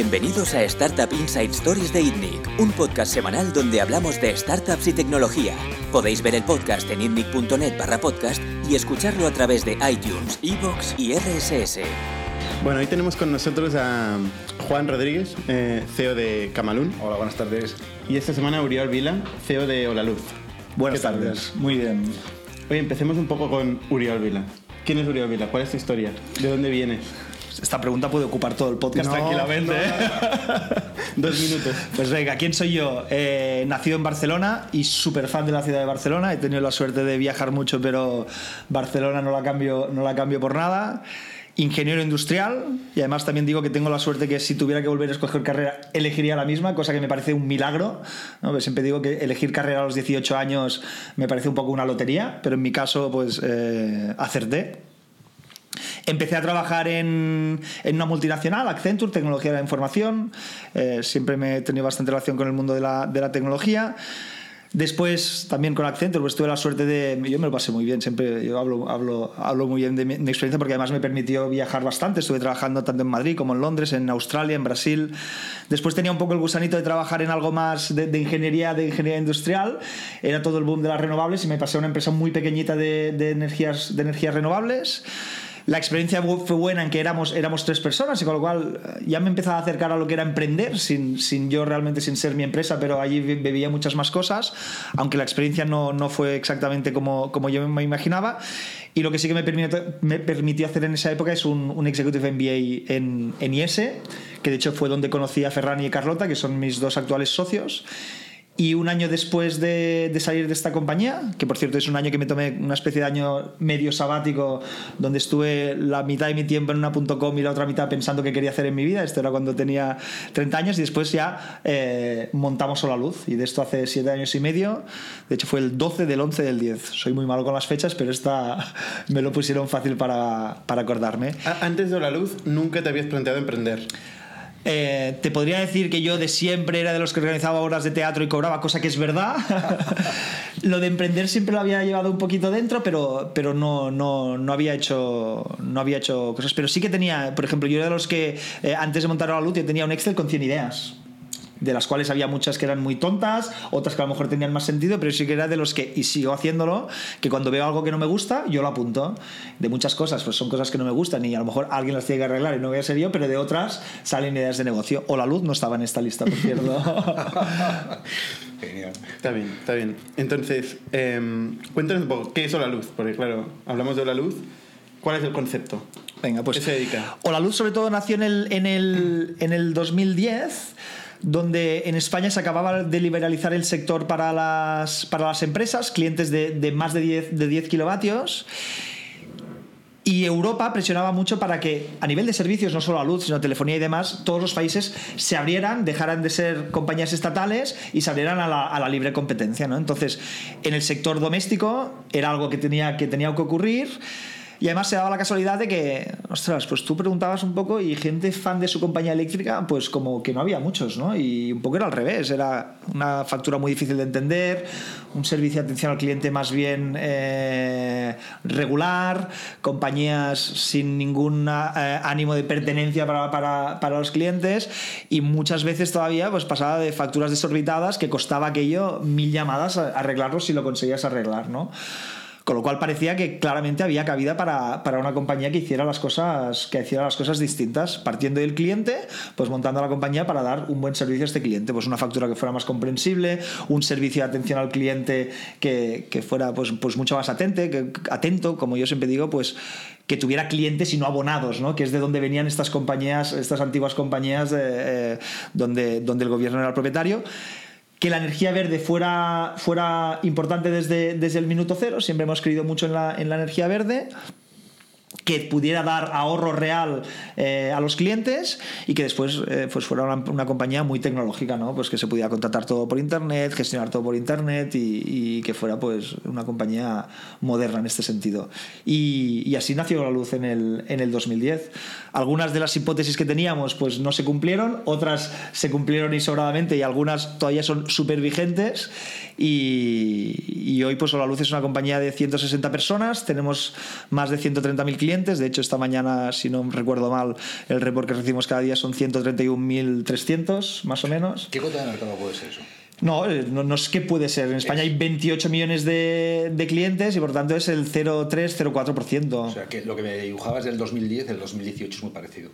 Bienvenidos a Startup Inside Stories de ITNIC, un podcast semanal donde hablamos de startups y tecnología. Podéis ver el podcast en itnic.net barra podcast y escucharlo a través de iTunes, Evox y RSS. Bueno, hoy tenemos con nosotros a Juan Rodríguez, eh, CEO de Camalún. Hola, buenas tardes. Y esta semana Uriol Vila, CEO de Olaluz. Buenas ¿Qué tal? tardes. Muy bien. Oye, empecemos un poco con Uriol Vila. ¿Quién es Uriol Vila? ¿Cuál es tu historia? ¿De dónde vienes? Esta pregunta puede ocupar todo el podcast No, tranquilamente. no, ¿eh? Dos minutos. Pues venga, ¿quién soy yo? Eh, nacido en Barcelona y súper fan de la ciudad de Barcelona. He tenido la suerte de viajar mucho, pero Barcelona no la cambio, no la cambio por nada. Ingeniero industrial y además también digo que tengo la suerte que si tuviera que volver a escoger carrera elegiría la misma, cosa que me parece un milagro. ¿no? Pues siempre digo que elegir carrera a los 18 años me parece un poco una lotería, pero en mi caso pues eh, acerté. Empecé a trabajar en, en, una multinacional, Accenture, tecnología de la información. Eh, siempre me he tenido bastante relación con el mundo de la, de la tecnología. Después, también con Accenture, pues tuve la suerte de. Yo me lo pasé muy bien, siempre yo hablo, hablo, hablo muy bien de mi, mi, experiencia porque además me permitió viajar bastante. Estuve trabajando tanto en Madrid como en Londres, en Australia, en Brasil. Después tenía un poco el gusanito de trabajar en algo más de, de ingeniería, de ingeniería industrial. Era todo el boom de las renovables y me pasé a una empresa muy pequeñita de, de energías, de energías renovables. La experiencia fue buena en que éramos, éramos tres personas y con lo cual ya me empezaba a acercar a lo que era emprender, sin, sin yo realmente sin ser mi empresa, pero allí bebía muchas más cosas, aunque la experiencia no, no fue exactamente como, como yo me imaginaba. Y lo que sí que me permitió, me permitió hacer en esa época es un, un Executive MBA en, en IES, que de hecho fue donde conocí a Ferran y Carlota, que son mis dos actuales socios. Y un año después de, de, salir de esta compañía, que por cierto es un año que me tomé una especie de año medio sabático, donde estuve la mitad de mi tiempo en una .com y la otra mitad pensando qué quería hacer en mi vida, esto era cuando tenía 30 años, y después ya eh, montamos Sola Luz, y de esto hace 7 años y medio, de hecho fue el 12 del 11 del 10. Soy muy malo con las fechas, pero esta me lo pusieron fácil para, para acordarme. Antes de Sola Luz, ¿nunca te habías planteado emprender? Eh, te podría decir que yo de siempre era de los que organizaba obras de teatro y cobraba, cosa que es verdad. lo de emprender siempre lo había llevado un poquito dentro, pero, pero no, no, no, había hecho, no había hecho cosas. Pero sí que tenía, por ejemplo, yo era de los que eh, antes de montar la luz yo tenía un Excel con 100 ideas de las cuales había muchas que eran muy tontas, otras que a lo mejor tenían más sentido, pero sí que era de los que, y sigo haciéndolo, que cuando veo algo que no me gusta, yo lo apunto. De muchas cosas, pues son cosas que no me gustan y a lo mejor alguien las tiene que arreglar y no voy a ser yo, pero de otras salen ideas de negocio. O la luz no estaba en esta lista, por cierto. Genial. Está bien, está bien. Entonces, eh, cuéntanos un poco, ¿qué es la luz? Porque claro, hablamos de la luz. ¿Cuál es el concepto? Venga, pues. ¿Qué se dedica? O la luz sobre todo nació en el, en el, en el 2010 donde en España se acababa de liberalizar el sector para las, para las empresas, clientes de, de más de 10, de 10 kilovatios. Y Europa presionaba mucho para que, a nivel de servicios, no solo a luz, sino telefonía y demás, todos los países se abrieran, dejaran de ser compañías estatales y se abrieran a la, a la libre competencia. ¿no? Entonces, en el sector doméstico era algo que tenía que, tenía que ocurrir. Y además se daba la casualidad de que, ostras, pues tú preguntabas un poco y gente fan de su compañía eléctrica, pues como que no había muchos, ¿no? Y un poco era al revés, era una factura muy difícil de entender, un servicio de atención al cliente más bien eh, regular, compañías sin ningún eh, ánimo de pertenencia para, para, para, los clientes y muchas veces todavía pues pasaba de facturas desorbitadas que costaba aquello mil llamadas a arreglarlo si lo conseguías arreglar, ¿no? Con lo cual parecía que claramente había cabida para, para, una compañía que hiciera las cosas que hiciera las cosas distintas, partiendo del cliente, pues montando la compañía para dar un buen servicio a este cliente, pues una factura que fuera más comprensible, un servicio de atención al cliente que, que fuera pues, pues mucho más atente, que, atento, como yo siempre digo, pues que tuviera clientes y no abonados, ¿no? que es de donde venían estas compañías, estas antiguas compañías de, eh, donde, donde el gobierno era el propietario que la energía verde fuera, fuera importante desde, desde el minuto cero. Siempre hemos creído mucho en la, en la energía verde que pudiera dar ahorro real eh, a los clientes y que después eh, pues fuera una, compañía muy tecnológica, ¿no? Pues que se pudiera contratar todo por internet, gestionar todo por internet y, que fuera pues una compañía moderna en este sentido. Y, y, así nació la luz en el, en el 2010. Algunas de las hipótesis que teníamos pues no se cumplieron, otras se cumplieron y sobradamente y algunas todavía son súper vigentes y, y, hoy pues la luz es una compañía de 160 personas, tenemos más de 130.000 clientes clientes. De hecho, esta mañana, si no recuerdo mal, el report que recibimos cada día son 131.300, más o menos. ¿Qué cuota de mercado puede ser eso? No, eh, no, no es que puede ser. En España hay 28 millones de, de clientes y por tanto es el 0,3-0,4%. O sea, que lo que me dibujabas del 2010, el 2018 es muy parecido.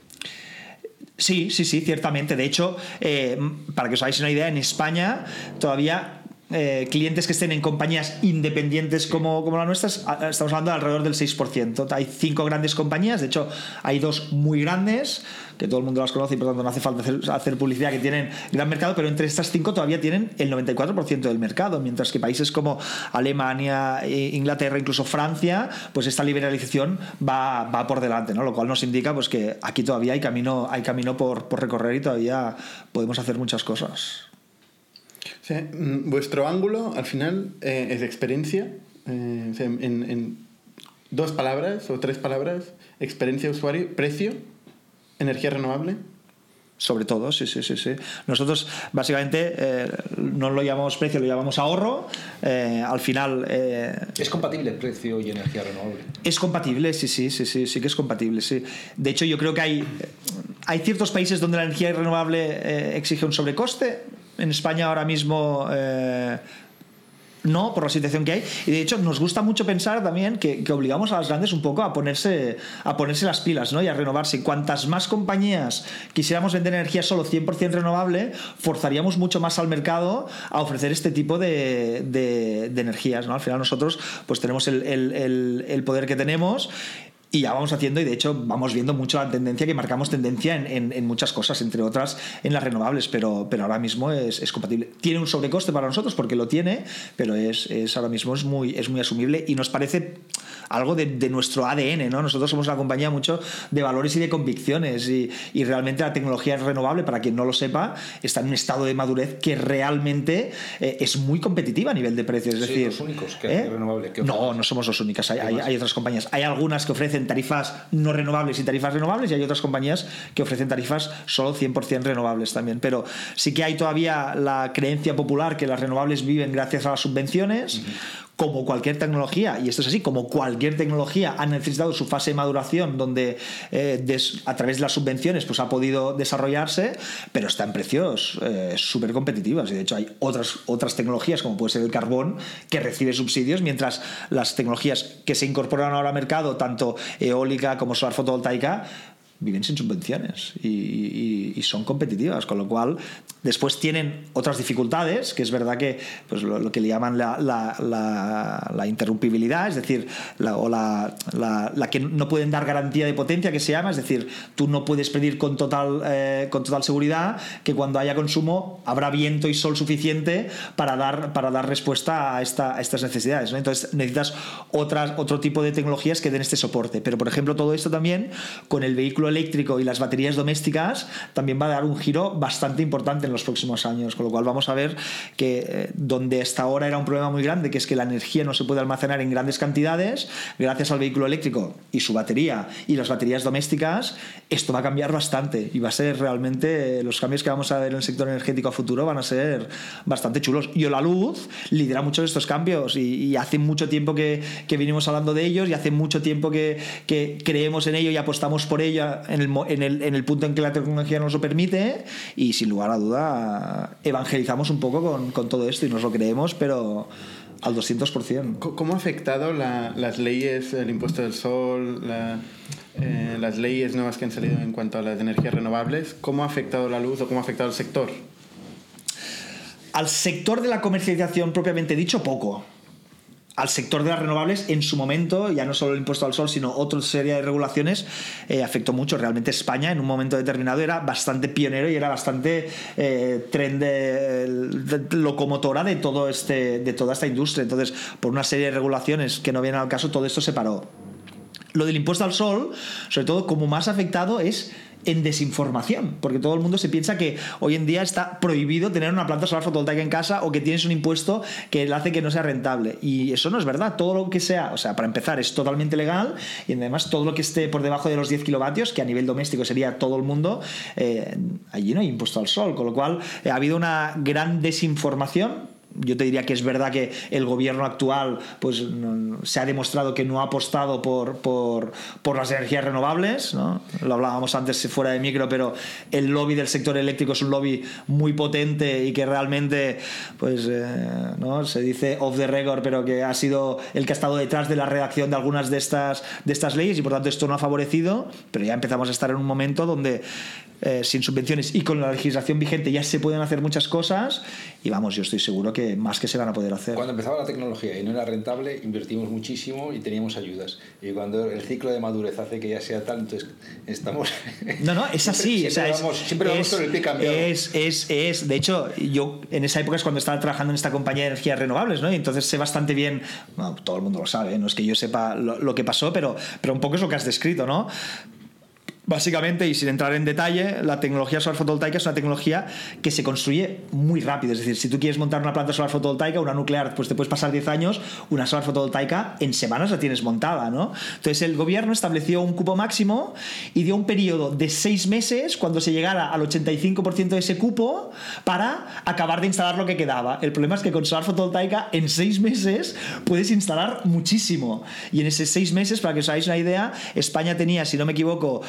Sí, sí, sí, ciertamente. De hecho, eh, para que os hagáis una idea, en España todavía eh, clientes que estén en compañías independientes como, como la nuestra, estamos hablando de alrededor del 6%. Hay cinco grandes compañías, de hecho hay dos muy grandes, que todo el mundo las conoce y por tanto no hace falta hacer, hacer publicidad, que tienen gran mercado, pero entre estas cinco todavía tienen el 94% del mercado, mientras que países como Alemania, eh, Inglaterra, incluso Francia, pues esta liberalización va, va por delante, ¿no? lo cual nos indica pues, que aquí todavía hay camino, hay camino por, por recorrer y todavía podemos hacer muchas cosas. O sea, mm, vuestro ángulo al final eh, es experiencia. Eh, o sea, en, en dos palabras o tres palabras, experiencia usuario, precio, energía renovable. Sobre todo, sí, sí, sí, sí. Nosotros básicamente eh, no lo llamamos precio, lo llamamos ahorro. Eh, al final... Eh, ¿Es compatible precio y energía renovable? Es compatible, sí, sí, sí, sí, sí que es compatible, sí. De hecho, yo creo que hay, hay ciertos países donde la energía renovable eh, exige un sobrecoste. En España ahora mismo eh, no, por la situación que hay. Y de hecho, nos gusta mucho pensar también que, obligamos a las grandes un poco a ponerse, a ponerse las pilas ¿no? y a renovarse. Cuantas más compañías quisiéramos vender energía solo 100% renovable, forzaríamos mucho más al mercado a ofrecer este tipo de, energías. ¿no? Al final, nosotros pues tenemos el, el poder que tenemos y ya vamos haciendo y de hecho vamos viendo mucho la tendencia que marcamos tendencia en, en, en muchas cosas, entre otras en las renovables, pero, pero ahora mismo es, es, compatible. Tiene un sobrecoste para nosotros porque lo tiene, pero es, es ahora mismo es muy, es muy asumible y nos parece algo de, de, nuestro ADN, ¿no? Nosotros somos una compañía mucho de valores y de convicciones y, y, realmente la tecnología renovable, para quien no lo sepa, está en un estado de madurez que realmente eh, es muy competitiva a nivel de precios. Es sí, decir, los únicos que ¿eh? renovable. Que no, no somos los únicos. Hay, hay, hay, otras compañías. Hay algunas que ofrecen tarifas no renovables y tarifas renovables y hay otras compañías que ofrecen tarifas solo 100% renovables también. Pero sí que hay todavía la creencia popular que las renovables viven gracias a las subvenciones. Como cualquier tecnología, y esto es así, como cualquier tecnología ha necesitado su fase de maduración donde eh, a través de las subvenciones pues ha podido desarrollarse, pero está en precios eh, súper competitivos y de hecho hay otras, otras tecnologías como puede ser el carbón que recibe subsidios mientras las tecnologías que se incorporan ahora al mercado, tanto eólica como solar fotovoltaica, viven sin subvenciones y, y, y, son competitivas, con lo cual después tienen otras dificultades, que es verdad que pues, lo, lo que le llaman la, la, la, la interrumpibilidad, es decir, o la, que no pueden dar garantía de potencia, que se llama, es decir, tú no puedes pedir con total, eh, con total seguridad que cuando haya consumo habrá viento y sol suficiente para dar, para dar respuesta a, esta, a estas necesidades. ¿no? Entonces necesitas otras, otro tipo de tecnologías que den este soporte. Pero, por ejemplo, todo esto también con el vehículo eléctrico y las baterías domésticas también va a dar un giro bastante importante en los próximos años, con lo cual vamos a ver que eh, donde hasta ahora era un problema muy grande, que es que la energía no se puede almacenar en grandes cantidades, gracias al vehículo eléctrico y su batería y las baterías domésticas, esto va a cambiar bastante y va a ser realmente los cambios que vamos a ver en el sector energético a futuro van a ser bastante chulos. Y la luz lidera muchos de estos cambios y, y hace mucho tiempo que, que vinimos hablando de ellos y hace mucho tiempo que, que creemos en ello y apostamos por ello en el, en, el, en el punto en que la tecnología nos lo permite y sin lugar a duda evangelizamos un poco con, con todo esto y nos lo creemos, pero al 200%. ¿Cómo ha afectado la, las leyes, el impuesto del sol, la, eh, las leyes nuevas que han salido en cuanto a las energías renovables? ¿Cómo ha afectado la luz o cómo ha afectado el sector? Al sector de la comercialización propiamente dicho, poco al sector de las renovables en su momento, ya no solo el impuesto al sol, sino otra serie de regulaciones, eh, afectó mucho. Realmente España en un momento determinado era bastante pionero y era bastante eh, tren de, locomotora de, todo este, de toda esta industria. Entonces, por una serie de regulaciones que no vienen al caso, todo esto se paró. Lo del impuesto al sol, sobre todo como más afectado es en desinformación, porque todo el mundo se piensa que hoy en día está prohibido tener una planta solar fotovoltaica en casa o que tienes un impuesto que hace que no sea rentable. Y eso no es verdad. Todo lo que sea, o sea, para empezar, es totalmente legal y además todo lo que esté por debajo de los 10 kilovatios, que a nivel doméstico sería todo el mundo, eh, allí no hay impuesto al sol, con lo cual eh, ha habido una gran desinformación yo te diría que es verdad que el gobierno actual pues, se ha demostrado que no ha apostado por, por, por las energías renovables. ¿no? Lo hablábamos antes fuera de micro, pero el lobby del sector eléctrico es un lobby muy potente y que realmente, pues, eh, ¿no? se dice off the record, pero que ha sido el que ha estado detrás de la redacción de algunas de estas, de estas leyes y por tanto esto no ha favorecido, pero ya empezamos a estar en un momento donde eh, sin subvenciones y con la legislación vigente ya se pueden hacer muchas cosas y vamos, yo estoy seguro que más que se van a poder hacer. Cuando empezaba la tecnología y no era rentable, invertimos muchísimo y teníamos ayudas. Y cuando el ciclo de madurez hace que ya sea tal, entonces estamos... No, no, es así. siempre, o sea, vamos, es, siempre vamos es, con el pie cambiado. Es, es, es, de hecho, yo en esa época es cuando estaba trabajando en esta compañía de energías renovables, ¿no? Y entonces sé bastante bien, bueno, todo el mundo lo sabe, no es que yo sepa lo, lo que pasó, pero, pero un poco es lo que has descrito, ¿no? Básicamente, y sin entrar en detalle, la tecnología solar fotovoltaica es una tecnología que se construye muy rápido. Es decir, si tú quieres montar una planta solar fotovoltaica, una nuclear, pues te puedes pasar 10 años, una solar fotovoltaica en semanas la tienes montada, ¿no? Entonces el gobierno estableció un cupo máximo y dio un periodo de 6 meses cuando se llegara al 85% de ese cupo para acabar de instalar lo que quedaba. El problema es que con solar fotovoltaica en 6 meses puedes instalar muchísimo. Y en esos 6 meses, para que os hagáis una idea, España tenía, si no me equivoco,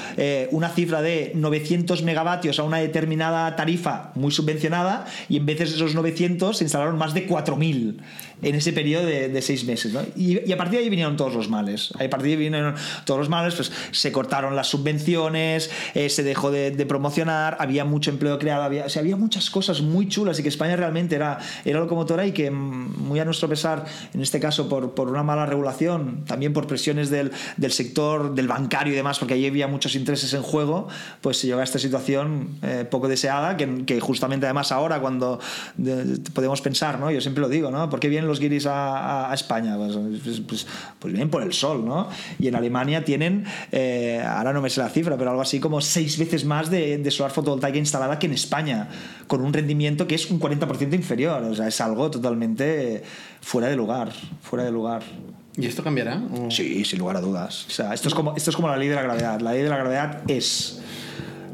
una cifra de 900 megavatios a una determinada tarifa muy subvencionada y en vez de esos 900 se instalaron más de 4000 en ese periodo de, de seis meses. ¿no? Y, y, a partir de ahí vinieron todos los males. A partir de ahí vinieron todos los males, pues se cortaron las subvenciones, eh, se dejó de, de, promocionar, había mucho empleo creado, había, o sea, había muchas cosas muy chulas y que España realmente era, era locomotora y que mm, muy a nuestro pesar, en este caso por, por una mala regulación, también por presiones del, del, sector, del bancario y demás, porque ahí había muchos intereses en juego, pues se llegó a esta situación eh, poco deseada, que, que, justamente además ahora cuando de, podemos pensar, ¿no? yo siempre lo digo, ¿no? ¿por qué vienen los guiris a, a, España? Pues, pues, pues, vienen por el sol, ¿no? Y en Alemania tienen, eh, ahora no me sé la cifra, pero algo así como seis veces más de, de solar fotovoltaica instalada que en España, con un rendimiento que es un 40% inferior. O sea, es algo totalmente fuera de lugar, fuera de lugar. ¿Y esto cambiará? ¿O? Sí, sin lugar a dudas. O sea, esto es, como, esto es como la ley de la gravedad. La ley de la gravedad es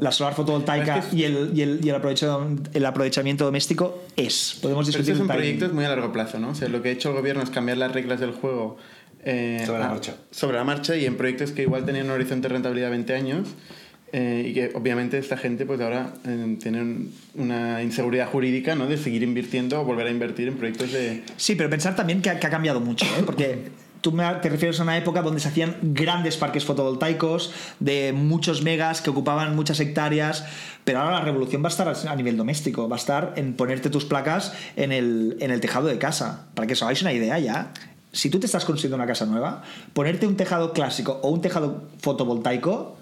la solar fotovoltaica es que es... y, el, y, el, y el, aprovechamiento, el, aprovechamiento doméstico es. Podemos discutir. Pero estos son proyectos muy a largo plazo, ¿no? O sea, lo que ha hecho el gobierno es cambiar las reglas del juego. Eh, sobre la marcha. Sobre la marcha y en proyectos que igual tenían un horizonte de rentabilidad de 20 años. Eh, y que obviamente esta gente pues ahora eh, tiene una inseguridad jurídica ¿no? de seguir invirtiendo o volver a invertir en proyectos de... Sí, pero pensar también que ha, que ha cambiado mucho, ¿eh? porque tú te refieres a una época donde se hacían grandes parques fotovoltaicos de muchos megas que ocupaban muchas hectáreas, pero ahora la revolución va a estar a nivel doméstico, va a estar en ponerte tus placas en el, en el tejado de casa. Para que os hagáis una idea ya, si tú te estás construyendo una casa nueva, ponerte un tejado clásico o un tejado fotovoltaico,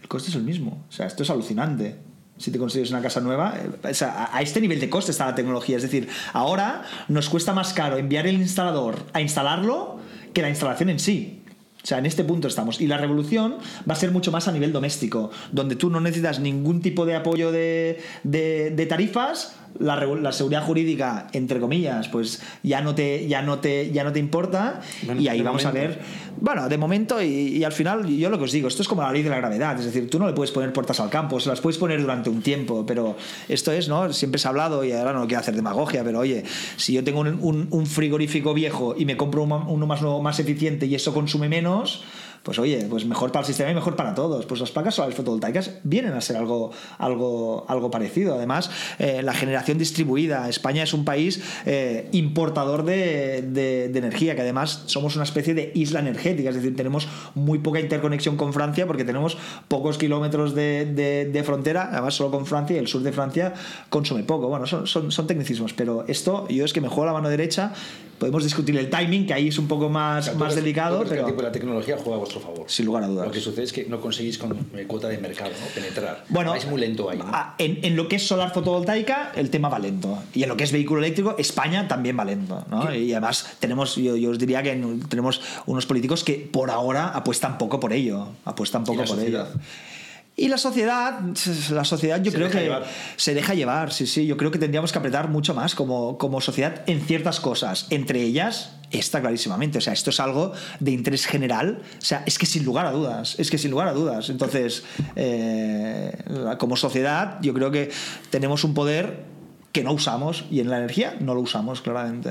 el coste es el mismo. O sea, esto es alucinante si te consigues una casa nueva. O sea, a este nivel de coste está la tecnología. Es decir, ahora nos cuesta más caro enviar el instalador a instalarlo que la instalación en sí. O sea, en este punto estamos. Y la revolución va a ser mucho más a nivel doméstico, donde tú no necesitas ningún tipo de apoyo de, de, de tarifas, la, la, seguridad jurídica, entre comillas, pues ya no te, ya no te, ya no te importa. Bueno, y ahí vamos momento. a ver. Bueno, de momento, y, y, al final, yo lo que os digo, esto es como la ley de la gravedad. Es decir, tú no le puedes poner puertas al campo, se las puedes poner durante un tiempo, pero esto es, ¿no? Siempre se ha hablado, y ahora no quiero hacer demagogia, pero oye, si yo tengo un, un, un frigorífico viejo y me compro uno, uno más nuevo, más eficiente y eso consume menos pues oye, pues mejor para el sistema y mejor para todos. Pues las placas solares fotovoltaicas vienen a ser algo, algo, algo parecido. Además, eh, la generación distribuida. España es un país eh, importador de, de, energía, que además somos una especie de isla energética, es decir, tenemos muy poca interconexión con Francia porque tenemos pocos kilómetros de, de frontera, además solo con Francia y el sur de Francia consume poco. Bueno, son, son, son tecnicismos, pero esto yo es que me juego la mano derecha. Podemos discutir el timing, que ahí es un poco más, o sea, más delicado. Pero... tipo la tecnología juega a vuestro favor. Sin lugar a dudas. Lo que sucede es que no conseguís con eh, cuota de mercado ¿no? penetrar. Bueno, es muy lento ahí. ¿no? En, en, lo que es solar fotovoltaica, el tema va lento. Y en lo que es vehículo eléctrico, España también va lento. ¿no? Y además, tenemos, yo, yo, os diría que tenemos unos políticos que por ahora apuestan poco por ello. Apuestan poco por sociedad? ello. Y la sociedad, la sociedad yo se creo que llevar. se deja llevar, sí, sí. Yo creo que tendríamos que apretar mucho más como, como sociedad en ciertas cosas. Entre ellas, esta clarísimamente. O sea, esto es algo de interés general. O sea, es que sin lugar a dudas. Es que sin lugar a dudas. Entonces, eh, como sociedad, yo creo que tenemos un poder que no usamos y en la energía no lo usamos claramente.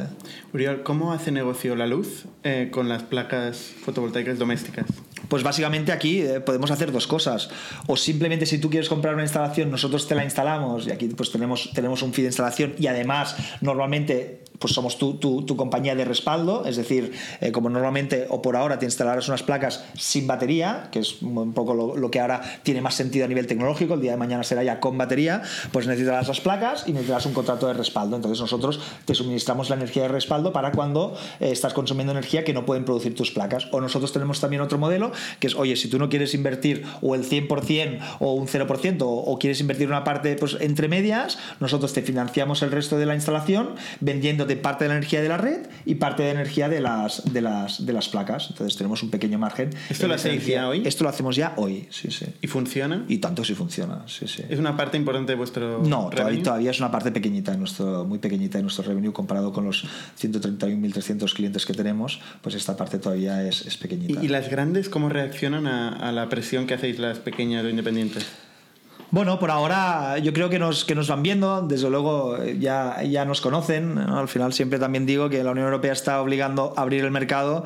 Uriol, ¿cómo hace negocio la luz eh, con las placas fotovoltaicas domésticas? Pues básicamente aquí eh, podemos hacer dos cosas. O simplemente si tú quieres comprar una instalación, nosotros te la instalamos y aquí pues tenemos, tenemos un fee de instalación y además normalmente pues somos tu, tu, compañía de respaldo, es decir, eh, como normalmente o por ahora te instalarás unas placas sin batería, que es un poco lo, lo, que ahora tiene más sentido a nivel tecnológico, el día de mañana será ya con batería, pues necesitarás las placas y necesitarás un contrato de respaldo. Entonces nosotros te suministramos la energía de respaldo para cuando eh, estás consumiendo energía que no pueden producir tus placas. O nosotros tenemos también otro modelo que es, oye, si tú no quieres invertir o el 100% o un 0% o, o quieres invertir una parte pues, entre medias, nosotros te financiamos el resto de la instalación vendiendo de parte de la energía de la red y parte de energía de las, de las, de las placas. Entonces tenemos un pequeño margen. ¿Esto lo hacéis ya hoy? Esto lo hacemos ya hoy, sí, sí. ¿Y funciona? Y tanto si funciona, sí, sí. ¿Es una parte importante de vuestro No, todavía, todavía es una parte pequeñita, de nuestro, muy pequeñita de nuestro revenue comparado con los 131.300 clientes que tenemos, pues esta parte todavía es, es pequeñita. ¿Y, ¿Y, las grandes cómo reaccionan a, a la presión que hacéis las pequeñas o independientes? Bueno, por ahora yo creo que nos, que nos van viendo, desde luego ya, ya nos conocen. ¿no? Al final siempre también digo que la Unión Europea está obligando a abrir el mercado.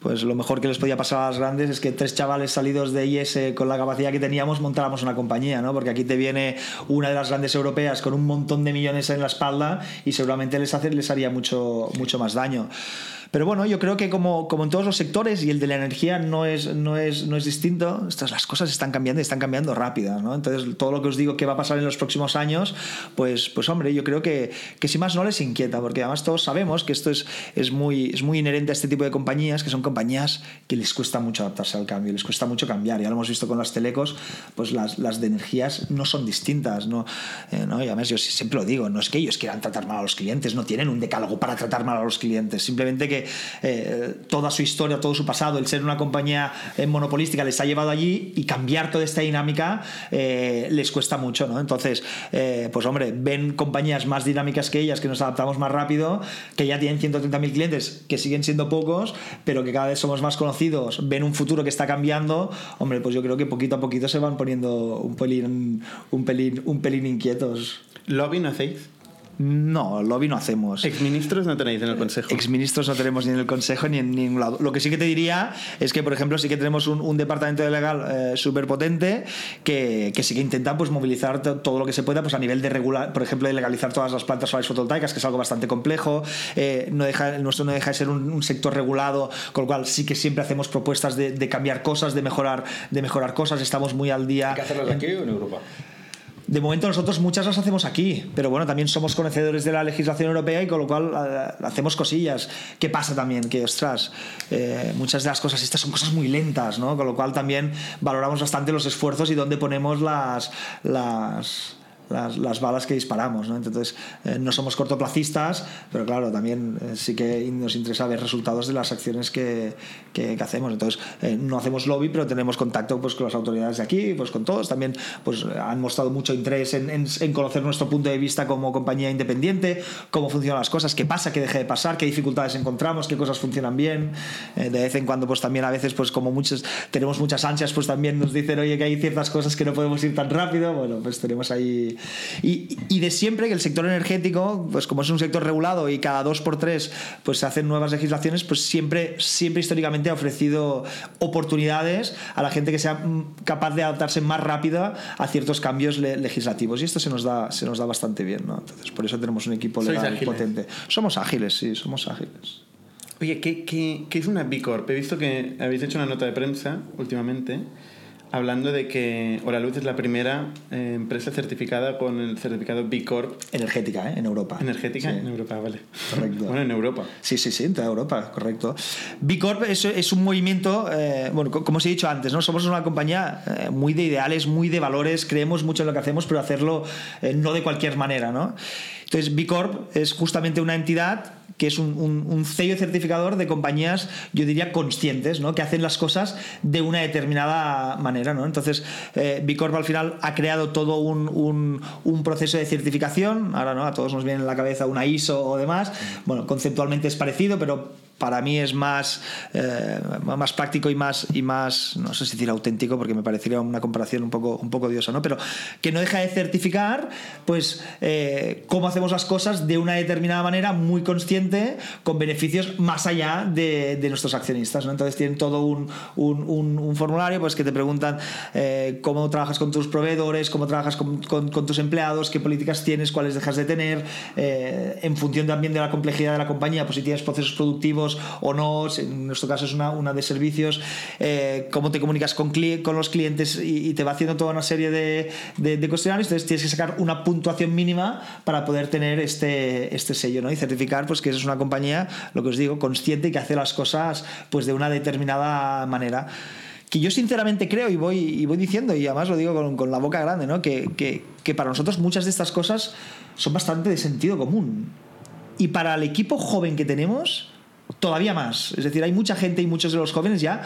Pues lo mejor que les podía pasar a las grandes es que tres chavales salidos de IS con la capacidad que teníamos montáramos una compañía, ¿no? Porque aquí te viene una de las grandes europeas con un montón de millones en la espalda y seguramente les, hace, les haría mucho, mucho más daño. Pero bueno, yo creo que como, como en todos los sectores, y el de la energía no es, no es, no es distinto, estas, las cosas están cambiando y están cambiando rápido. ¿no? Entonces, todo lo que os digo que va a pasar en los próximos años, pues, pues hombre, yo creo que, que si más no les inquieta, porque además todos sabemos que esto es, es, muy, es muy inherente a este tipo de compañías, que son compañías que les cuesta mucho adaptarse al cambio, les cuesta mucho cambiar. Ya lo hemos visto con las telecos, pues las, las de energías no son distintas. ¿no? Eh, ¿no? Y además yo siempre lo digo, no es que ellos quieran tratar mal a los clientes, no tienen un decálogo para tratar mal a los clientes, simplemente que eh, toda su historia, todo su pasado, el ser una compañía eh, monopolística les ha llevado allí y cambiar toda esta dinámica eh, les cuesta mucho, ¿no? Entonces, pues hombre, ven compañías más dinámicas que ellas, que nos adaptamos más rápido, que ya tienen 130.000 clientes, que siguen siendo pocos, pero que cada vez somos más conocidos, ven un futuro que está cambiando, hombre, pues yo creo que poquito a poquito se van poniendo un pelín, un pelín, un pelín inquietos. ¿Lobby no hacéis? No, lobby no hacemos. Exministros no tenéis en el Consejo. Exministros no tenemos ni en el Consejo ni en ningún lado. Lo que sí que te diría es que, por ejemplo, sí que tenemos un, un departamento de legal eh, súper potente que, que, sí que intenta pues, movilizar todo lo que se pueda pues, a nivel de regular, por ejemplo, de legalizar todas las plantas solares fotovoltaicas, que es algo bastante complejo. Eh, no deja, el nuestro no deja de ser un, un, sector regulado, con lo cual sí que siempre hacemos propuestas de, de, cambiar cosas, de mejorar, de mejorar cosas. Estamos muy al día. ¿Hay que hacerlas aquí o en Europa? De momento nosotros muchas las hacemos aquí, pero bueno, también somos conocedores de la legislación europea y con lo cual uh, hacemos cosillas. ¿Qué pasa también? Que, ostras, eh, muchas de las cosas estas son cosas muy lentas, ¿no? Con lo cual también valoramos bastante los esfuerzos y dónde ponemos las... las las, las, balas que disparamos. ¿no? Entonces, eh, no somos cortoplacistas, pero claro, también eh, sí que nos interesa ver resultados de las acciones que, que, que hacemos. Entonces, eh, no hacemos lobby, pero tenemos contacto pues, con las autoridades de aquí, pues con todos. También pues, han mostrado mucho interés en, en, en, conocer nuestro punto de vista como compañía independiente, cómo funcionan las cosas, qué pasa, qué deja de pasar, qué dificultades encontramos, qué cosas funcionan bien. de vez en cuando, pues también a veces, pues como muchos tenemos muchas ansias, pues también nos dicen, oye, que hay ciertas cosas que no podemos ir tan rápido. Bueno, pues tenemos ahí y, y, de siempre que el sector energético, pues como es un sector regulado y cada dos por tres pues se hacen nuevas legislaciones, pues siempre, siempre históricamente ha ofrecido oportunidades a la gente que sea capaz de adaptarse más rápida a ciertos cambios le legislativos. Y esto se nos da, se nos da bastante bien, ¿no? Entonces, por eso tenemos un equipo legal potente. Somos ágiles, sí, somos ágiles. Oye, ¿qué, qué, ¿qué es una B Corp? He visto que habéis hecho una nota de prensa últimamente hablando de que Luz es la primera eh, empresa certificada con el certificado B Corp. Energética, ¿eh? En Europa. Energética sí. en Europa, vale. Correcto. bueno, en Europa. Sí, sí, sí, en toda Europa, correcto. B Corp es, es un movimiento, eh, bueno, como os he dicho antes, ¿no? Somos una compañía eh, muy de ideales, muy de valores, creemos mucho en lo que hacemos, pero hacerlo no de cualquier manera, ¿no? Entonces, B Corp es justamente una entidad que es un, un, sello certificador de compañías, yo diría, conscientes, ¿no? que hacen las cosas de una determinada manera. ¿no? Entonces, eh, B Corp al final ha creado todo un, un, proceso de certificación. Ahora ¿no? a todos nos viene en la cabeza una ISO o demás. Bueno, conceptualmente es parecido, pero para mí es más, eh, más práctico y más, y más, no sé si decir auténtico, porque me parecería una comparación un poco, un poco odiosa, ¿no? Pero que no deja de certificar, pues, eh, cómo hacemos las cosas de una determinada manera muy consciente, con beneficios más allá de, de nuestros accionistas, ¿no? Entonces tienen todo un, un, formulario, pues, que te preguntan eh, cómo trabajas con tus proveedores, cómo trabajas con, con, tus empleados, qué políticas tienes, cuáles dejas de tener, en función también de la complejidad de la compañía, pues si tienes procesos productivos, o no, en nuestro caso es una, una de servicios, eh, cómo te comunicas con, con los clientes y, te va haciendo toda una serie de, de, cuestionarios, entonces tienes que sacar una puntuación mínima para poder tener este, este sello ¿no? y certificar pues, que es una compañía, lo que os digo, consciente y que hace las cosas pues, de una determinada manera que yo sinceramente creo y voy, y voy diciendo, y además lo digo con, con la boca grande, ¿no? que, que, que, para nosotros muchas de estas cosas son bastante de sentido común. Y para el equipo joven que tenemos, todavía más. Es decir, hay mucha gente y muchos de los jóvenes ya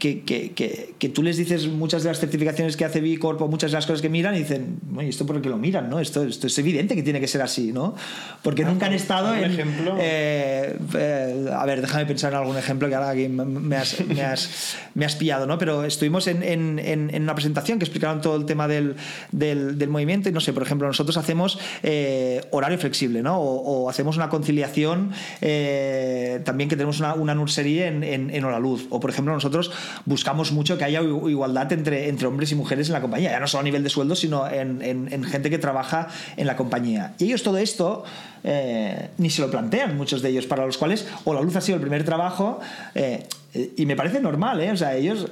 que, que, que, que, tú les dices muchas de las certificaciones que hace B Corp o muchas de las cosas que miran y dicen, oye, ¿esto por qué lo miran? ¿no? Esto, esto es evidente que tiene que ser así, ¿no? Porque nunca han estado en... ejemplo? Eh, eh, a ver, déjame pensar en algún ejemplo que ahora aquí me has, me has, me has pillado, ¿no? Pero estuvimos en, en, en, una presentación que explicaron todo el tema del, del, del, movimiento y no sé, por ejemplo, nosotros hacemos eh, horario flexible, ¿no? O, o hacemos una conciliación eh, también que tenemos una, una nursería en, en, en. O, por ejemplo, nosotros buscamos mucho que haya igualdad entre, entre hombres y mujeres en la compañía, ya no solo a nivel de sueldo, sino en, en, gente que trabaja en la compañía. Y ellos todo esto eh, ni se lo plantean, muchos de ellos, para los cuales o la luz ha sido el primer trabajo, eh, y me parece normal, ¿eh? O sea, ellos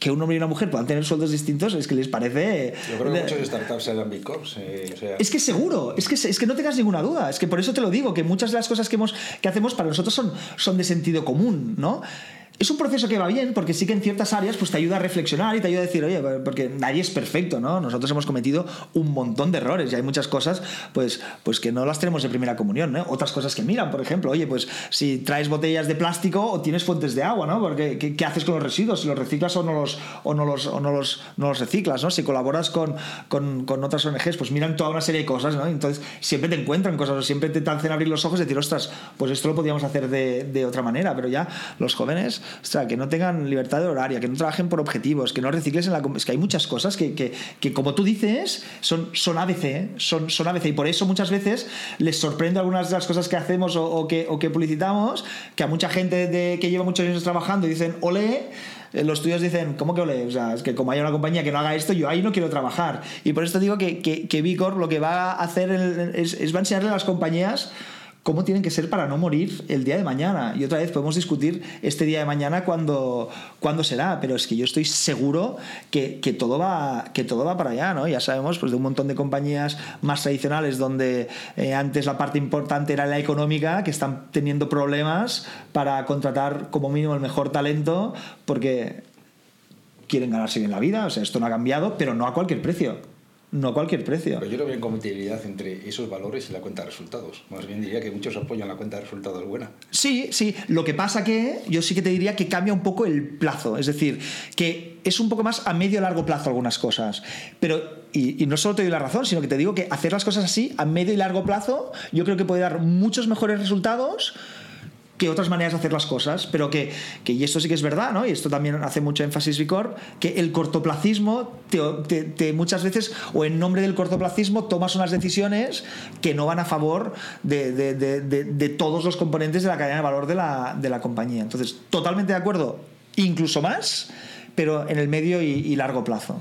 que un hombre y una mujer puedan tener sueldos distintos es que les parece... Yo creo que muchas startups serán Big Corps. Eh, o sea... Es que seguro, es que, es que no tengas ninguna duda, es que por eso te lo digo, que muchas de las cosas que, hemos, que hacemos para nosotros son, son de sentido común, ¿no? Es un proceso que va bien porque sí que en ciertas áreas pues te ayuda a reflexionar y te ayuda a decir, oye, porque nadie es perfecto, ¿no? Nosotros hemos cometido un montón de errores y hay muchas cosas pues, pues que no las tenemos de primera comunión, ¿no? Otras cosas que miran, por ejemplo, oye, pues si traes botellas de plástico o tienes fuentes de agua, ¿no? Porque ¿qué, haces con los residuos? Si los reciclas o no los, o no los, o no los, no los reciclas, ¿no? Si colaboras con, con, con, otras ONGs, pues miran toda una serie de cosas, ¿no? Entonces siempre te encuentran cosas, o siempre te hacen abrir los ojos y decir, ostras, pues esto lo podíamos hacer de, de otra manera, pero ya los jóvenes, o sea, que no tengan libertad de horaria, que no trabajen por objetivos, que no recicles en la... Es que hay muchas cosas que, que, que como tú dices, son, son ABC, ¿eh? son, son ABC. Y por eso muchas veces les sorprende algunas de las cosas que hacemos o, o que, o que publicitamos, que a mucha gente de, que lleva muchos años trabajando dicen, ole, eh, los tuyos dicen, ¿cómo que ole? O sea, es que como hay una compañía que no haga esto, yo ahí no quiero trabajar. Y por esto digo que, que, que Vicor lo que va a hacer es, es va a enseñarle a las compañías cómo tienen que ser para no morir el día de mañana. Y otra vez podemos discutir este día de mañana cuándo, cuándo será, pero es que yo estoy seguro que, que, todo, va, que todo va para allá, ¿no? Ya sabemos pues, de un montón de compañías más tradicionales donde eh, antes la parte importante era la económica, que están teniendo problemas para contratar como mínimo el mejor talento porque quieren ganarse bien la vida, o sea, esto no ha cambiado, pero no a cualquier precio no a cualquier precio. Pero yo no veo incompatibilidad entre esos valores y la cuenta de resultados. Más bien diría que muchos apoyan la cuenta de resultados buena. Sí, sí. Lo que pasa que yo sí que te diría que cambia un poco el plazo. Es decir, que es un poco más a medio largo plazo algunas cosas. Pero, y, y, no solo te doy la razón, sino que te digo que hacer las cosas así, a medio y largo plazo, yo creo que puede dar muchos mejores resultados que otras maneras de hacer las cosas, pero que, que, y esto sí que es verdad, ¿no? y esto también hace mucho énfasis Vicor, que el cortoplacismo te, muchas veces, o en nombre del cortoplacismo, tomas unas decisiones que no van a favor de, todos los componentes de la cadena de valor de la, de la compañía. Entonces, totalmente de acuerdo, incluso más, pero en el medio y largo plazo.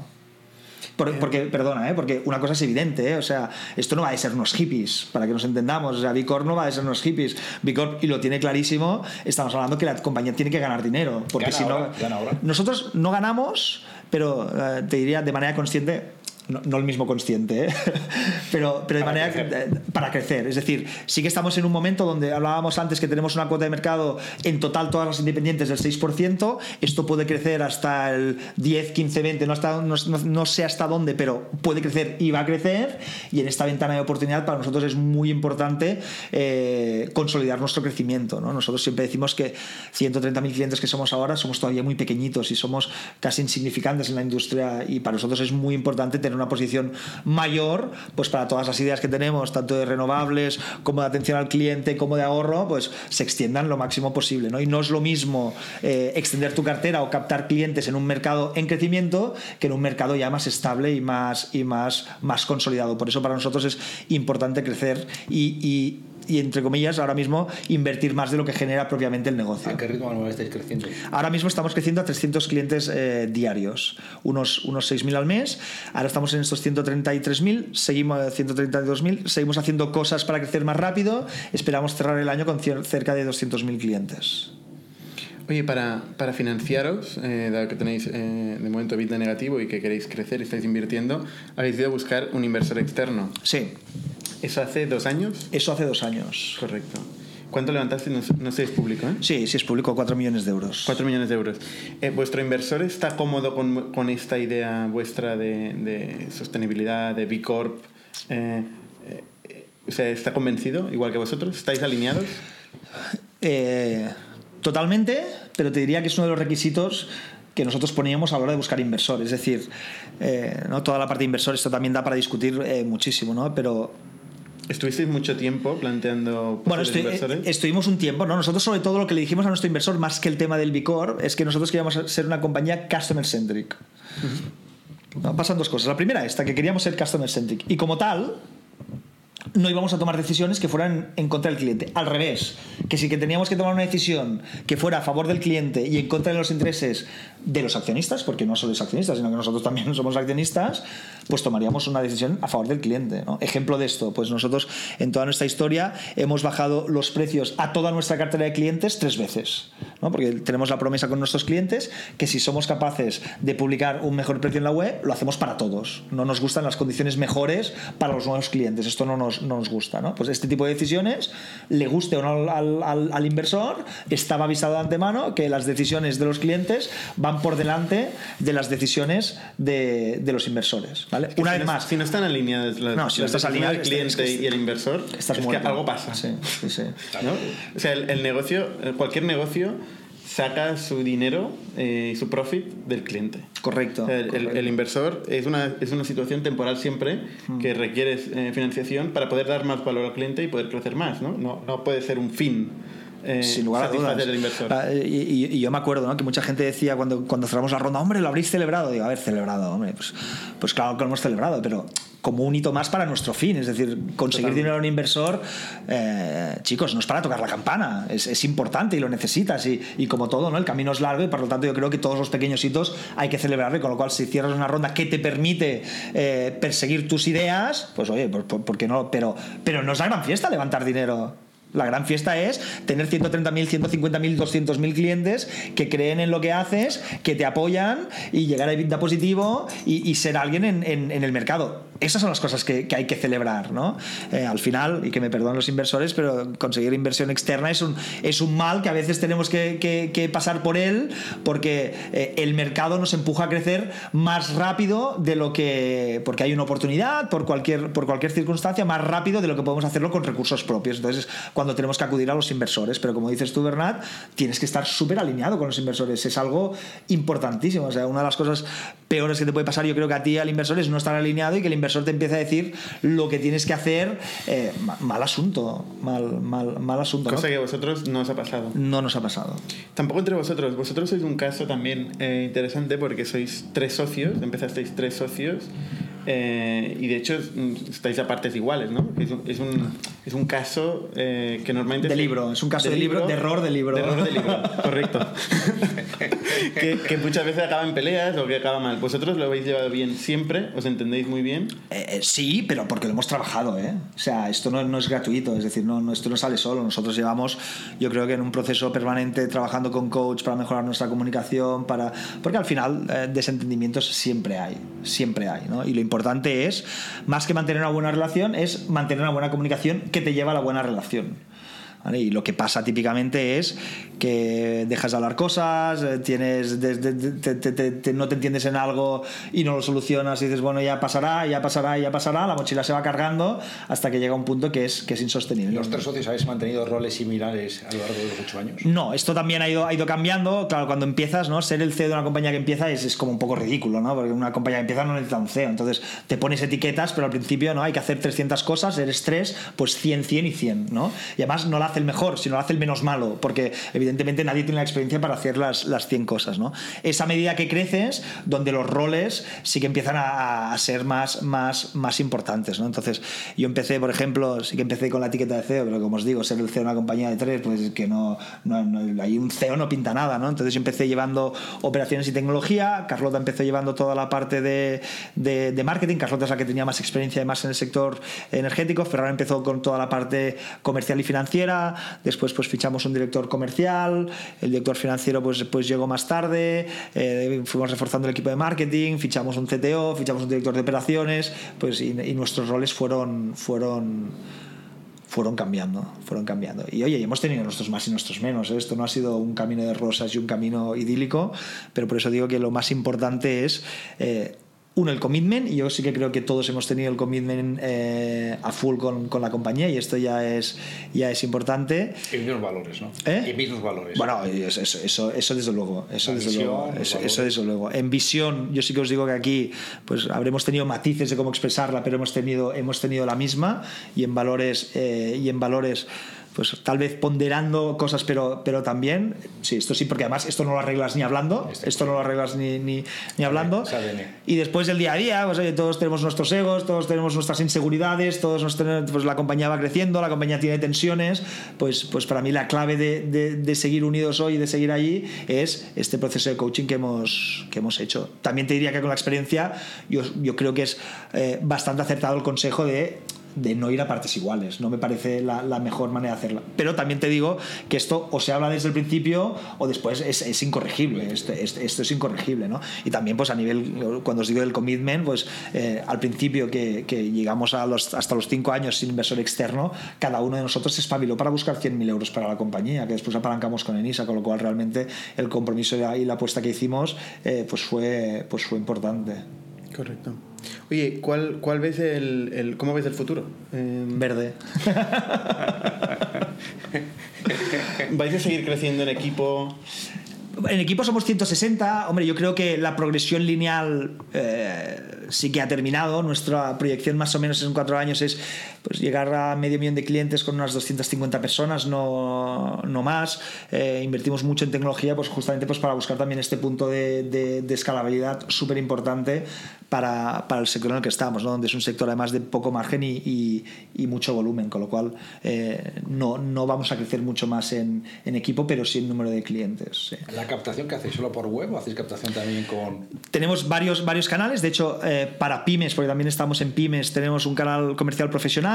Por, porque, perdona, ¿eh? porque una cosa es evidente, ¿eh? o sea, esto no va a ser unos hippies, para que nos entendamos, o sea, Vicor no va a ser unos hippies, Vicor, y lo tiene clarísimo, estamos hablando que la compañía tiene que ganar dinero, porque gana si ahora, no, gana ahora. nosotros no ganamos, pero eh, te diría de manera consciente, no, no, el mismo consciente, ¿eh? pero, pero de Para manera crecer. para crecer. Es decir, sí que estamos en un momento donde hablábamos antes que tenemos una cuota de mercado en total todas las independientes del 6%, esto puede crecer hasta el 10, 15, 20, no, hasta, no, no, no sé hasta dónde, pero puede crecer y va a crecer, y en esta ventana de oportunidad para nosotros es muy importante eh, consolidar nuestro crecimiento. ¿no? Nosotros siempre decimos que 130.000 clientes que somos ahora somos todavía muy pequeñitos y somos casi insignificantes en la industria y para nosotros es muy importante tener una posición mayor, pues para todas las ideas que tenemos, tanto de renovables como de atención al cliente, como de ahorro, pues se extiendan lo máximo posible. ¿no? Y no es lo mismo eh, extender tu cartera o captar clientes en un mercado en crecimiento que en un mercado ya más estable y más, y más, más consolidado. Por eso para nosotros es importante crecer y, y entre comillas, ahora mismo invertir más de lo que genera propiamente el negocio. ¿A qué ritmo anual estáis creciendo? Ahora mismo estamos creciendo a 300 clientes eh, diarios, unos, unos 6.000 al mes. Ahora estamos en estos 133.000, seguimos 132.000, seguimos haciendo cosas para crecer más rápido. Esperamos cerrar el año con cerca de 200.000 clientes. Oye, para, para financiaros, eh, dado que tenéis eh, de momento vida negativo y que queréis crecer y estáis invirtiendo, habéis ido a buscar un inversor externo. Sí. ¿Eso hace dos años? Eso hace dos años. Correcto. ¿Cuánto levantaste? No, no sé, es público, ¿eh? Sí, sí es público, 4 millones de euros. 4 millones de euros. Eh, ¿Vuestro inversor está cómodo con, con esta idea vuestra de, de, sostenibilidad, de B Corp? Eh, eh, o sea, ¿está convencido, igual que vosotros? ¿Estáis alineados? Totalmente, pero te diría que es uno de los requisitos que nosotros poníamos a la hora de buscar inversores. Es decir, eh, ¿no? toda la parte de inversores, esto también da para discutir eh, muchísimo, ¿no? Pero ¿Estuvisteis mucho tiempo planteando bueno, estoy, inversores? estuvimos un tiempo, ¿no? Nosotros sobre todo lo que le dijimos a nuestro inversor, más que el tema del Bicor, es que nosotros queríamos ser una compañía customer centric. Uh -huh. ¿No? Pasan dos cosas. La primera esta, que queríamos ser customer centric. Y como tal, no íbamos a tomar decisiones que fueran en contra del cliente. Al revés, que si que teníamos que tomar una decisión que fuera a favor del cliente y en contra de los intereses de los accionistas, porque no solo es accionistas, sino que nosotros también somos accionistas, pues tomaríamos una decisión a favor del cliente. Ejemplo de esto, pues nosotros en toda nuestra historia hemos bajado los precios a toda nuestra cartera de clientes tres veces, ¿no? porque tenemos la promesa con nuestros clientes que si somos capaces de publicar un mejor precio en la web, lo hacemos para todos. No nos gustan las condiciones mejores para los nuevos clientes. Esto no nos, no nos gusta. ¿no? Pues este tipo de decisiones, le guste o no al, al, al, inversor, estaba avisado de antemano que las decisiones de los clientes van por delante de las decisiones de, de los inversores. ¿vale? Es que Una si vez no, más. Si no están alineadas las, No, si no estás alineado, del cliente y el inversor, estás es muerto. que algo pasa. Sí, sí, sí. ¿no? O sea, el, el negocio, cualquier negocio saca su dinero eh, y su profit del cliente. Correcto. El, inversor es una, es una situación temporal siempre Mm. que requiere eh, financiación para poder dar más valor al cliente y poder crecer más. No, no, no puede ser un fin. eh, Sin lugar a dudas. al inversor. Ah, Y, y- y yo me acuerdo ¿no? que mucha gente decía cuando, cuando cerramos la ronda, hombre, lo habréis celebrado. Digo, a ver, celebrado, hombre, pues, pues claro que lo hemos celebrado, pero como un hito más para nuestro fin. Es decir, conseguir Totalmente. dinero a un inversor, eh, chicos, no es para tocar la campana, es, es importante y lo necesitas. Y, y como todo, ¿no? el camino es largo y por lo tanto yo creo que todos los pequeños hitos hay que celebrarlo. Con lo cual, si cierras una ronda que te permite eh, perseguir tus ideas, pues oye, ¿por, por- por qué no? Pero, pero no es la gran fiesta levantar dinero. La gran fiesta es tener 130.000, 150.000, 200.000 clientes que creen en lo que haces, que te apoyan y llegar a EBITDA positivo y, y ser alguien en, en- en el mercado. Esas son las cosas que, hay que celebrar, ¿no? Eh, al final, y que me perdonen los inversores, pero conseguir inversión externa es un, es un mal que a veces tenemos que, pasar por él porque eh, el mercado nos empuja a crecer más rápido de lo que. porque hay una oportunidad, por cualquier, por cualquier circunstancia, más rápido de lo que podemos hacerlo con recursos propios. Entonces, es cuando tenemos que acudir a los inversores. Pero como dices tú, Bernat, tienes que estar súper alineado con los inversores. Es algo importantísimo. O sea, una de las cosas peores que te puede pasar, yo creo que a ti, al inversor, es no estar alineado y que el inversor te empiece a decir lo que tienes que hacer. Eh, ma- mal asunto. Mal, mal, mal asunto. ¿no? Cosa que a vosotros no os ha pasado. no nos ha pasado. Tampoco entre vosotros. Vosotros sois un caso también eh, interesante porque sois tres socios, empezasteis tres socios eh, y de hecho estáis a partes iguales, ¿no? Es un, es un, es un caso eh, que normalmente... De libro, es un caso de libro, de error de libro. De error de libro, correcto. que, que muchas veces acaba en peleas o que acaba mal. Vosotros lo habéis llevado bien siempre, os entendéis muy bien. Eh, eh, sí, pero porque lo hemos trabajado, ¿eh? O sea, esto no, no es gratuito, es decir, no, no, esto no sale solo. Nosotros llevamos, yo creo que en un proceso permanente trabajando con coach para mejorar nuestra comunicación, para porque al final eh, desentendimientos siempre hay, siempre hay, ¿no? Y lo importante es, más que mantener una buena relación, es mantener una buena comunicación que te lleva a la buena relación. ¿Vale? Y lo que pasa típicamente es que dejas de hablar cosas, eh, tienes de- de- de- te- no te entiendes en algo y no lo solucionas y dices, bueno, ya pasará, ya pasará, ya pasará, la mochila se va cargando hasta que llega un punto que es, que es insostenible. ¿Los tres socios habéis mantenido roles similares a lo largo de los ocho años? No, esto también ha ido, ha ido cambiando. Claro, cuando empiezas, ¿no? Ser el CEO de una compañía que empieza es, es como un poco ridículo, ¿no? Porque una compañía que empieza no necesita un CEO. Entonces te pones etiquetas, pero al principio no hay que hacer 300 cosas, eres tres, pues 100, 100 y 100, ¿no? Y además no lo hace el mejor, sino lo hace el menos malo, porque evidentemente nadie tiene la experiencia para hacer las, las 100 cosas, ¿no? Esa medida que creces, donde los roles sí que empiezan a, a ser más, más, más importantes, ¿no? Entonces yo empecé, por ejemplo, sí que empecé con la etiqueta de CEO, pero como os digo, ser el CEO de una compañía de tres, pues que no, no, no- ahí un CEO no pinta nada, ¿no? Entonces yo empecé llevando operaciones y tecnología, Carlota empezó llevando toda la parte de, de, de marketing, Carlota es la que tenía más experiencia además en el sector energético, Ferran empezó con toda la parte comercial y financiera, después pues fichamos un director comercial, el director financiero pues, pues llegó más tarde, eh, fuimos reforzando el equipo de marketing, fichamos un CTO, fichamos un director de operaciones, pues y, nuestros roles fueron fueron fueron cambiando, fueron cambiando. Y oye, hemos tenido nuestros más y nuestros menos. ¿eh? Esto no ha sido un camino de rosas y un camino idílico, pero por eso digo que lo más importante es eh, uno, el commitment, y yo sí que creo que todos hemos tenido el commitment eh, a full con, con la compañía, y esto ya es, ya es importante. Y mismos valores, ¿no? ¿Eh? Y mismos valores. Bueno, eso, eso, eso, desde luego, eso desde visión, luego, eso desde luego. En visión, yo sí que os digo que aquí, pues habremos tenido matices de cómo expresarla, pero hemos tenido, hemos tenido la misma y en valores, eh, y en valores, pues tal vez ponderando cosas, pero, pero también, sí, esto sí, porque además esto no lo arreglas ni hablando, Está esto no lo arreglas ni, ni, ni hablando. Y después del día a día, pues oye, todos tenemos nuestros egos, todos tenemos nuestras inseguridades, todos nos tenemos- pues la compañía va creciendo, la compañía tiene tensiones, pues, pues para mí la clave de, de- de seguir unidos hoy y de seguir allí es este proceso de coaching que hemos, que hemos hecho. También te diría que con la experiencia yo, yo creo que es eh, bastante acertado el consejo de de no ir a partes iguales. No me parece la, mejor manera de hacerla. Pero también te digo que esto o se habla desde el principio o después es, es incorregible. Esto, esto- esto es incorregible. ¿no? Y también pues a nivel, cuando os digo del commitment, pues eh, al principio que, llegamos a los, hasta los cinco años sin inversor externo, cada uno de nosotros se espabiló para buscar 100.000 euros para la compañía, que después apalancamos con Enisa, con lo cual realmente el compromiso y la- y la apuesta que hicimos eh, pues, fue, pues fue importante. Correcto. Oye, ¿cuál, cuál ves el, el- ¿cómo ves el futuro? Eh, Verde. ¿Vais a seguir creciendo en equipo? En equipo somos 160. Hombre, yo creo que la progresión lineal eh, sí que ha terminado. Nuestra proyección más o menos en cuatro años es pues, llegar a medio millón de clientes con unas 250 personas, no, no más. Eh, invertimos mucho en tecnología pues, justamente pues, para buscar también este punto de, de- de escalabilidad súper importante para, para el sector en el que estamos, ¿no? donde es un sector además de poco margen y, y- y mucho volumen, con lo cual eh, no, no vamos a crecer mucho más en, en equipo, pero sí en número de clientes. sí. ¿La captación que hacéis solo por web o hacéis captación también con...? Tenemos varios, varios canales, de hecho, eh, para pymes, porque también estamos en pymes, tenemos un canal comercial profesional,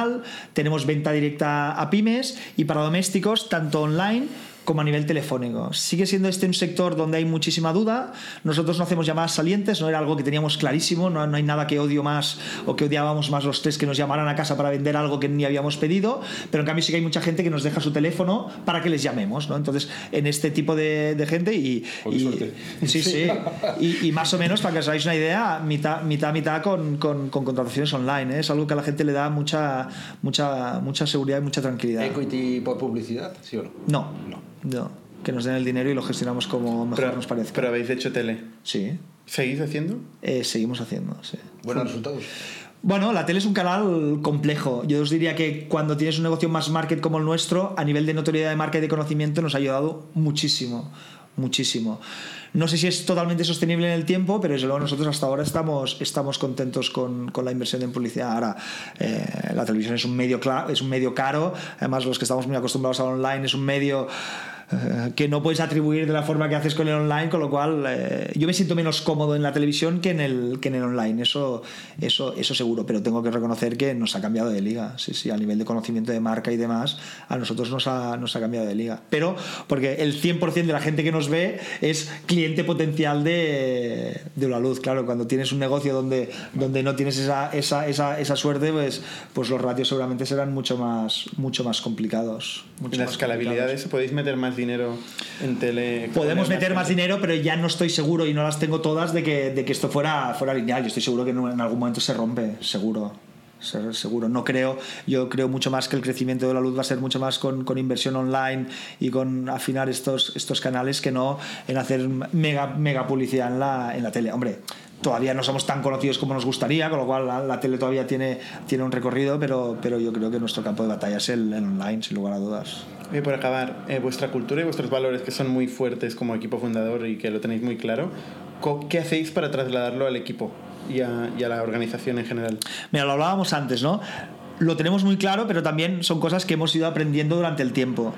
tenemos venta directa a pymes y para domésticos, tanto online como a nivel telefónico. Sigue siendo este un sector donde hay muchísima duda. Nosotros no hacemos llamadas salientes, no era algo que teníamos clarísimo, no, no hay nada que odio más o que odiábamos más los tres que nos llamaran a casa para vender algo que ni habíamos pedido, pero en cambio sí que hay mucha gente que nos deja su teléfono para que les llamemos. ¿no? Entonces, en este tipo de, de gente y, y- suerte. Sí, sí. Y, y más o menos, para que os hagáis una idea, mitad, mitad, mitad con, con, con contrataciones online. ¿eh? Es algo que a la gente le da mucha, mucha, mucha seguridad y mucha tranquilidad. ¿Equity por publicidad? ¿Sí o no? No, No. No. Que nos den el dinero y lo gestionamos como mejor Pero, nos parece. pero habéis hecho tele. sí, ¿Seguís haciendo? eh, seguimos haciendo. Sí. Buenos resultados. Bueno, la tele es un canal complejo. Yo os diría que cuando tienes un negocio más market como el nuestro, a nivel de notoriedad de marca y de conocimiento, nos ha ayudado muchísimo, muchísimo. No sé si es totalmente sostenible en el tiempo, pero desde luego nosotros hasta ahora estamos, estamos contentos con, con la inversión en publicidad. Ahora, eh, la televisión es un, medio cla- es un medio caro, además los que estamos muy acostumbrados al online es un medio que no puedes atribuir de la forma que haces con el online, con lo cual eh, yo me siento menos cómodo en la televisión que en el, que en el online, eso, eso, eso seguro, pero tengo que reconocer que nos ha cambiado de liga, sí, sí, a nivel de conocimiento de marca y demás, a nosotros nos ha, nos ha cambiado de liga, pero porque el 100% de la gente que nos ve es cliente potencial de, de la luz, claro, cuando tienes un negocio donde, donde no tienes esa, esa, esa, esa suerte, pues, pues los ratios seguramente serán mucho más, mucho más complicados. Mucho ¿Y la escalabilidad eso? ¿Podéis meter más dinero en tele? Podemos meter más dinero, pero ya no estoy seguro y no las tengo todas de que, de que esto fuera, fuera lineal. Yo estoy seguro que en algún momento se rompe, seguro. Se- Seguro, no creo, yo creo mucho más que el crecimiento de la luz va a ser mucho más con, con inversión online y con afinar estos, estos canales que no en hacer mega, mega publicidad en la, en la tele. Hombre, todavía no somos tan conocidos como nos gustaría, con lo cual la, la tele todavía tiene, tiene un recorrido, pero, pero yo creo que nuestro campo de batalla es el, el online, sin lugar a dudas. Y por acabar, eh, vuestra cultura y vuestros valores que son muy fuertes como equipo fundador y que lo tenéis muy claro, ¿qué hacéis para trasladarlo al equipo y a, y a la organización en general? Mira, lo hablábamos antes, ¿no? Lo tenemos muy claro, pero también son cosas que hemos ido aprendiendo durante el tiempo.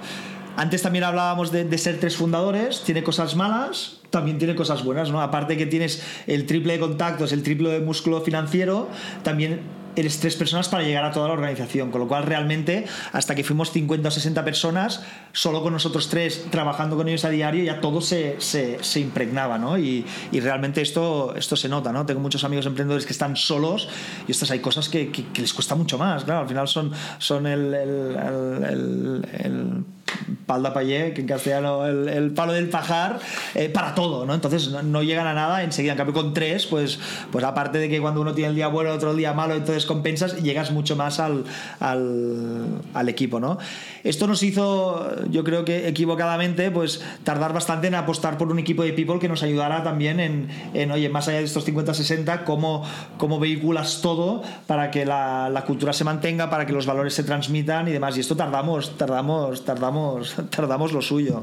Antes también hablábamos de, de ser tres fundadores, tiene cosas malas, también tiene cosas buenas, ¿no? Aparte que tienes el triple de contactos, el triple de músculo financiero, también eres tres personas para llegar a toda la organización, con lo cual realmente hasta que fuimos 50 o 60 personas, solo con nosotros tres trabajando con ellos a diario, ya todo se, se, se impregnaba, ¿no? Y, y realmente esto, esto se nota, ¿no? Tengo muchos amigos emprendedores que están solos y estas hay cosas que, que- que les cuesta mucho más, claro, al final son, son el, el, el, el- el pal de payé, que en castellano el, el palo del pajar, eh, para todo, ¿no? Entonces no, no llegan a nada enseguida. En cambio, con tres, pues, pues aparte de que cuando uno tiene el día bueno, otro día malo, entonces compensas, llegas mucho más al, al, al equipo, ¿no? Esto nos hizo, yo creo que equivocadamente, pues tardar bastante en apostar por un equipo de people que nos ayudara también en, en oye, más allá de estos 50-60, cómo, cómo vehiculas todo para que la, la cultura se mantenga, para que los valores se transmitan y demás. Y esto tardamos, tardamos, tardamos, tardamos lo suyo.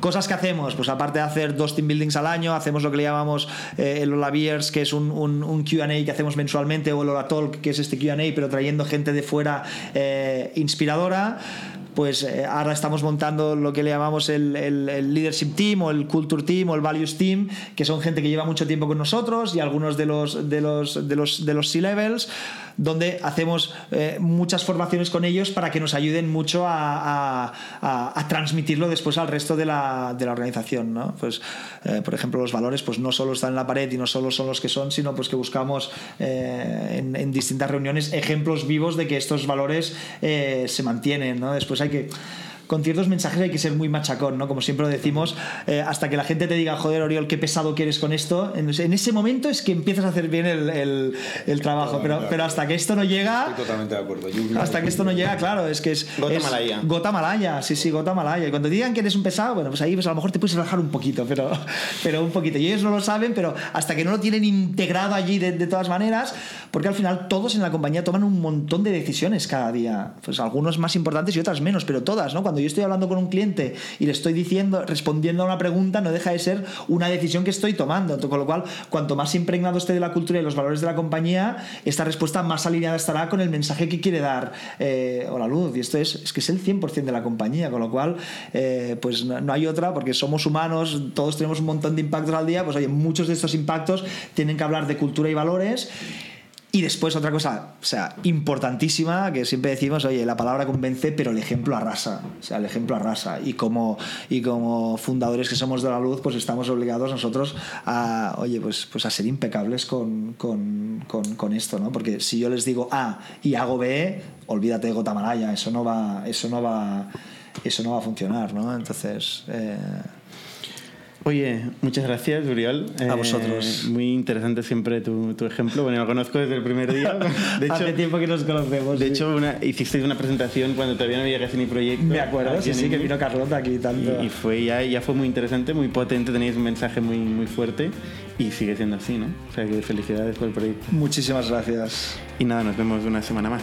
Cosas que hacemos, pues aparte de hacer dos team buildings al año, hacemos lo que le llamamos eh, el Ola Beers, que es un, un, un QA que hacemos mensualmente, o el Ola Talk, que es este QA, pero trayendo gente de fuera eh, inspiradora pues eh, ahora estamos montando lo que le llamamos el, el- el leadership team o el culture team o el values team que son gente que lleva mucho tiempo con nosotros y algunos de los de los de los de los C-levels donde hacemos eh, muchas formaciones con ellos para que nos ayuden mucho a, transmitirlo después al resto de la, de la organización ¿no? pues eh, por ejemplo los valores pues no solo están en la pared y no solo son los que son sino pues que buscamos eh, en, en distintas reuniones ejemplos vivos de que estos valores se mantienen ¿no? después hay que con ciertos mensajes hay que ser muy machacón, ¿no? Como siempre lo decimos, eh, hasta que la gente te diga, joder, Oriol, qué pesado que eres con esto, en, en ese momento es que empiezas a hacer bien el, el- el trabajo, pero, pero hasta que esto no llega, Estoy totalmente de acuerdo. Yo- hasta que esto no llega, claro, es que es. Gota es malaya. Gota malaya, sí, sí, gota malaya. Y cuando te digan que eres un pesado, bueno, pues ahí pues a lo mejor te puedes relajar un poquito, pero, pero un poquito. Y ellos no lo saben, pero hasta que no lo tienen integrado allí de, de todas maneras, porque al final todos en la compañía toman un montón de decisiones cada día. Pues algunos más importantes y otras menos, pero todas, ¿no? Cuando yo estoy hablando con un cliente y le estoy diciendo, respondiendo a una pregunta, no deja de ser una decisión que estoy tomando. Con lo cual, cuanto más impregnado esté de la cultura y los valores de la compañía, esta respuesta más alineada estará con el mensaje que quiere dar eh, o la luz. Y esto es, es que es el 100% de la compañía, con lo cual, eh, pues no, no hay otra, porque somos humanos, todos tenemos un montón de impactos al día, pues oye, muchos de estos impactos tienen que hablar de cultura y valores. Y después otra cosa, o sea, importantísima, que siempre decimos, oye, la palabra convence, pero el ejemplo arrasa. O sea, el ejemplo arrasa. Y como, y como fundadores que somos de la luz, pues estamos obligados nosotros a, oye, pues, pues a ser impecables con, con, con, esto, ¿no? Porque si yo les digo A y hago B, olvídate de Gotamalaya, eso no va, eso no va, eso no va a funcionar, ¿no? Entonces, eh, Oye, muchas gracias, Uriol. A vosotros. Muy interesante siempre tu, tu ejemplo. Bueno, lo conozco desde el primer día. De hecho, hace tiempo que nos conocemos. de sí. hecho una, hicisteis una presentación cuando todavía no había casi ni proyecto. me acuerdo, sí, sí, que vino Carlota aquí tanto. Y, y fue ya, ya fue muy interesante, muy potente, tenéis un mensaje muy, muy fuerte y sigue siendo así, ¿no? O sea que felicidades por el proyecto. Muchísimas gracias. Y nada, nos vemos una semana más.